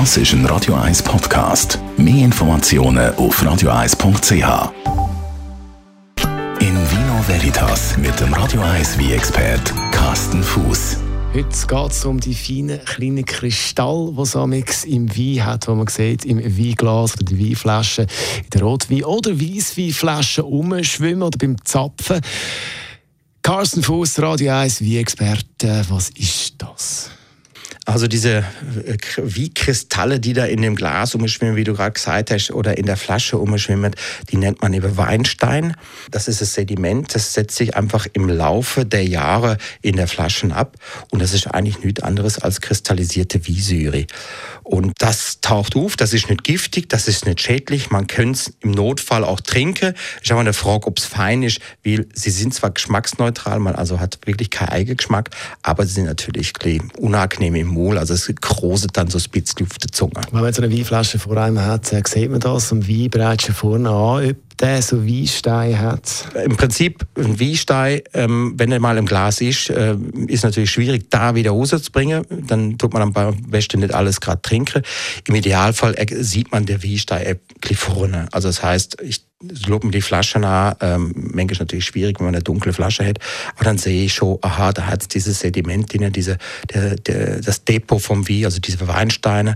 Das ist ein Radio 1 Podcast. Mehr Informationen auf radio1.ch. In Vino Veritas mit dem Radio 1 wie expert Carsten Fuß. Heute geht es um die feinen kleinen Kristalle, die es amix im Wein hat, die man sieht im Weinglas oder der Weinflasche, in der Rotwein- oder Weissweinflasche rumschwimmen oder beim Zapfen. Carsten Fuß, Radio 1 Wein-Experte, was ist das? Also diese äh, wie Kristalle, die da in dem Glas umschwimmen, wie du gerade gesagt hast, oder in der Flasche umschwimmen, die nennt man eben Weinstein. Das ist das Sediment, das setzt sich einfach im Laufe der Jahre in der Flaschen ab und das ist eigentlich nichts anderes als kristallisierte Wiesyre. Und das taucht auf, das ist nicht giftig, das ist nicht schädlich, man könnte es im Notfall auch trinken. Ich habe eine Frage, ob es fein ist, weil sie sind zwar geschmacksneutral, man also hat wirklich keinen Eigengeschmack, aber sie sind natürlich unangenehm im Mund, also es groset dann so ein bisschen auf der Zunge. Wenn man jetzt eine Weinflasche vor einem hat, äh, sieht man das. Am Wein bereits schon vorne an, der so Weinstein hat? Im Prinzip ein Weinstein, ähm, wenn er mal im Glas ist, äh, ist natürlich schwierig, da wieder rauszubringen. Dann tut man am besten nicht alles gerade trinken. Im Idealfall sieht man der Weinstein vorne. Also das heißt, ich lobe mir die Flasche an. Ähm, manchmal ist natürlich schwierig, wenn man eine dunkle Flasche hat. Aber dann sehe ich schon, aha, da hat es dieses Sediment drin, diese, der, der, das Depot vom Wein, also diese Weinsteine.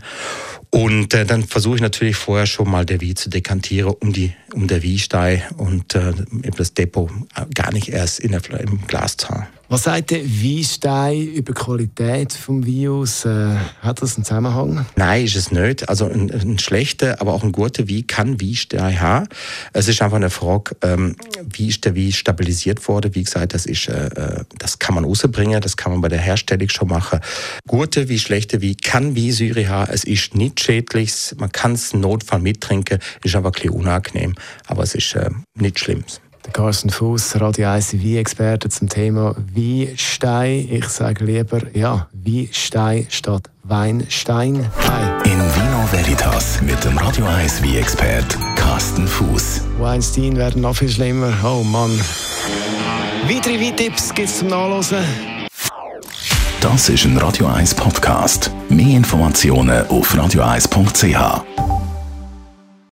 Und äh, dann versuche ich natürlich vorher schon mal der Wie zu dekantieren um, die, um der Wiestein und äh, das Depot gar nicht erst in der, im Glas zu haben. Was sagt der Weinstein über die Qualität des Weins? Äh, hat das einen Zusammenhang? Nein, ist es nicht. Also ein, ein schlechter, aber auch ein guter Wein kann Weinstein haben. Es ist einfach eine Frage, ähm, wie ist der Wein stabilisiert worden? Wie gesagt, das, ist, äh, äh, das kann man rausbringen, das kann man bei der Herstellung schon machen. Gute wie schlechte Wein kann Weinsäure haben. Es ist nicht schädlich, man kann es im Notfall mittrinken, ist aber ein bisschen unangenehm. Aber es ist äh, nicht schlimm. Carsten Fuß, Radio ICV-Experte zum Thema Weinstein. Ich sage lieber, ja, Weinstein statt Weinstein. Hi. In Vino Veritas mit dem Radio ICV-Expert Carsten Fuß. Weinstein werden noch viel schlimmer. Oh Mann. Weitere Weintipps gibt es zum Nachlesen. Das ist ein Radio 1 Podcast. Mehr Informationen auf radio1.ch.